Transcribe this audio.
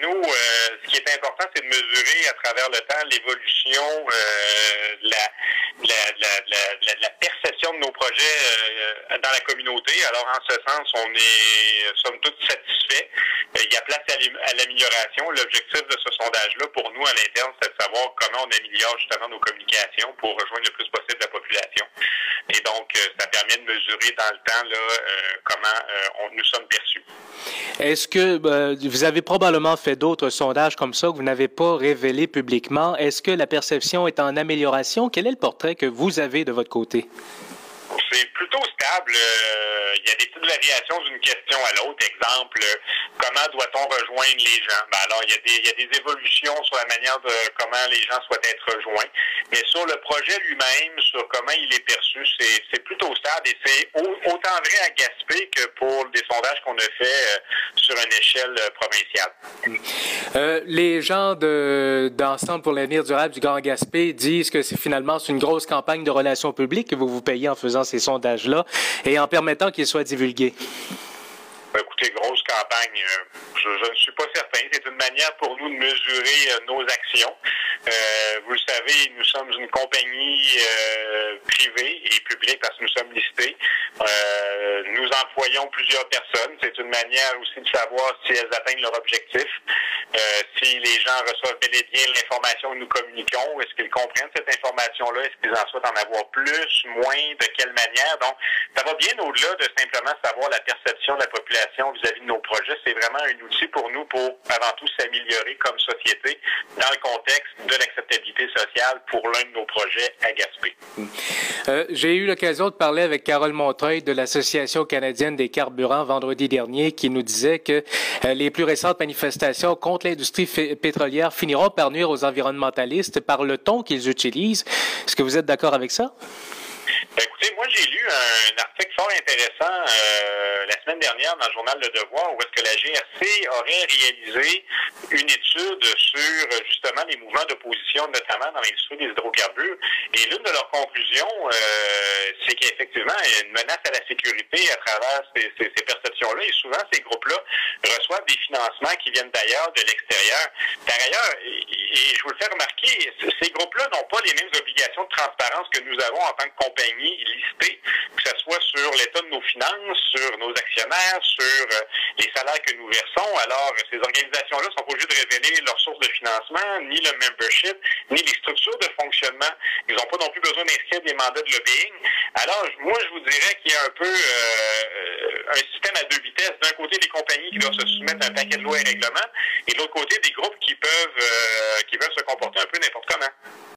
nous, euh, ce qui est important, c'est de mesurer à travers le temps l'évolution, euh, la, perception de nos projets euh, dans la communauté. Alors, en ce sens, on est, somme toute, satisfaits. Il y a place à l'amélioration. L'objectif de ce sondage-là, pour nous, à l'interne, c'est de savoir comment on améliore justement nos communications pour rejoindre le plus possible la population. Et donc, ça permet de mesurer dans le temps là, comment on, nous sommes perçus. Est-ce que euh, vous avez probablement fait d'autres sondages comme ça que vous n'avez pas révélés publiquement? Est-ce que la perception est en amélioration? Quel est le portrait que vous avez de votre côté? C'est plutôt stable. Euh, il y a des petites variations d'une question à l'autre. Exemple, comment doit-on rejoindre les gens? Ben alors, il y, a des, il y, a des, évolutions sur la manière de comment les gens souhaitent être rejoints. Mais sur le projet lui-même, sur comment il est perçu, c'est plutôt stable et c'est autant vrai à Gaspé que pour des sondages qu'on a fait euh, sur une échelle euh, provinciale. Euh, les gens d'Ensemble pour l'avenir durable du Grand Gaspé disent que c'est finalement une grosse campagne de relations publiques que vous vous payez en faisant ces sondages-là et en permettant qu'ils soient divulgués. Ben, écoutez, grosse campagne, euh, je, ne suis pas certain. C'est une manière pour nous de mesurer euh, nos actions. Euh, vous le savez, nous sommes une compagnie privée et publique parce que nous sommes listés. nous employons plusieurs personnes. C'est une manière aussi de savoir si elles atteignent leur objectif. si les gens reçoivent bel et bien l'information que nous communiquons, est-ce qu'ils comprennent cette information-là? Est-ce qu'ils en souhaitent en avoir plus, moins, de quelle manière? Donc, ça va bien au-delà de simplement savoir la perception de la population vis-à-vis de nos projets. C'est vraiment un pour nous pour avant tout s'améliorer comme société dans le contexte de l'acceptabilité sociale pour l'un de nos projets à Gaspé. Euh, j'ai eu l'occasion de parler avec Carole Montreuil de l'Association canadienne des carburants vendredi dernier qui nous disait que euh, les plus récentes manifestations contre l'industrie pétrolière finiront par nuire aux environnementalistes par le ton qu'ils utilisent. Est-ce que vous êtes d'accord avec ça? Ben, écoutez, moi j'ai lu un article fort intéressant euh, la semaine dernière dans le journal Le Devoir où est-ce que la GRC aurait réalisé une étude sur justement les mouvements d'opposition, notamment dans l'industrie des hydrocarbures. Et l'une de leurs conclusions, euh, c'est qu'effectivement, il y a une menace à la sécurité à travers ces, perceptions-là. Et souvent, ces groupes-là reçoivent des financements qui viennent d'ailleurs, de l'extérieur. Par ailleurs, et, et je vous le fais remarquer, ces groupes-là n'ont pas les mêmes obligations de transparence que nous avons en tant que compagnie listés, que ce soit sur l'état de nos finances, sur nos sur euh, les salaires que nous versons. Alors, ces organisations-là sont pas obligées de révéler leurs sources de financement, ni le membership, ni les structures de fonctionnement. Ils n'ont pas non plus besoin d'inscrire des mandats de lobbying. Alors, moi, je vous dirais qu'il y a un peu euh, un système à deux vitesses. D'un côté, des compagnies qui doivent se soumettre à un paquet de lois et règlements, et de l'autre côté, des groupes qui peuvent, euh, qui peuvent se comporter un peu